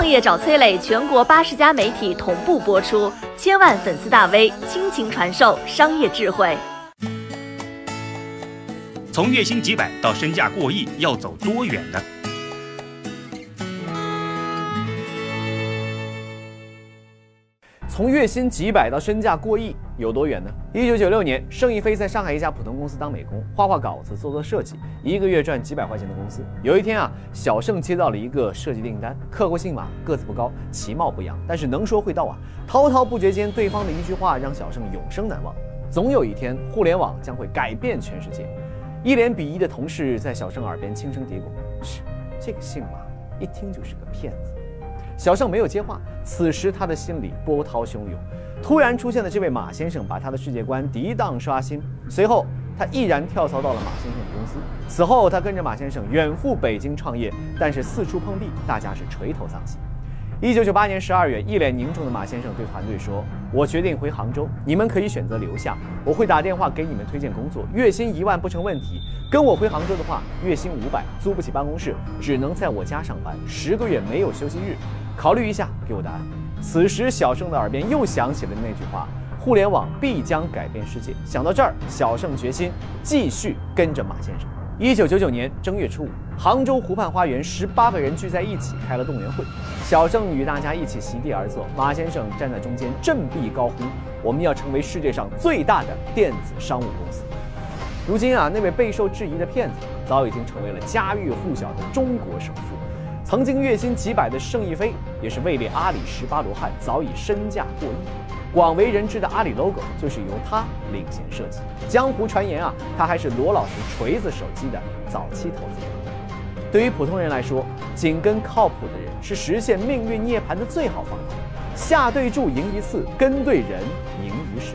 创业找崔磊，全国八十家媒体同步播出，千万粉丝大 V 倾情传授商业智慧。从月薪几百到身价过亿，要走多远呢？从月薪几百到身价过亿有多远呢？一九九六年，盛一飞在上海一家普通公司当美工，画画稿子，做做设计，一个月赚几百块钱的工资。有一天啊，小盛接到了一个设计订单，客户姓马，个子不高，其貌不扬，但是能说会道啊。滔滔不绝间，对方的一句话让小盛永生难忘：总有一天，互联网将会改变全世界。一脸鄙夷的同事在小盛耳边轻声嘀咕：“是，这个姓马，一听就是个骗子。”小胜没有接话，此时他的心里波涛汹涌。突然出现的这位马先生，把他的世界观涤荡刷新。随后，他毅然跳槽到了马先生的公司。此后，他跟着马先生远赴北京创业，但是四处碰壁，大家是垂头丧气。一九九八年十二月，一脸凝重的马先生对团队说：“我决定回杭州，你们可以选择留下，我会打电话给你们推荐工作，月薪一万不成问题。跟我回杭州的话，月薪五百，租不起办公室，只能在我家上班，十个月没有休息日。考虑一下，给我答案。”此时，小盛的耳边又响起了那句话：“互联网必将改变世界。”想到这儿，小盛决心继续跟着马先生。一九九九年正月初五，杭州湖畔花园，十八个人聚在一起开了动员会。小郑与大家一起席地而坐，马先生站在中间振臂高呼：“我们要成为世界上最大的电子商务公司。”如今啊，那位备受质疑的骗子早已经成为了家喻户晓的中国首富。曾经月薪几百的盛一飞，也是位列阿里十八罗汉，早已身价过亿。广为人知的阿里 logo 就是由他领衔设计。江湖传言啊，他还是罗老师锤子手机的早期投资人。对于普通人来说，紧跟靠谱的人是实现命运涅槃的最好方法。下对注赢一次，跟对人赢一世。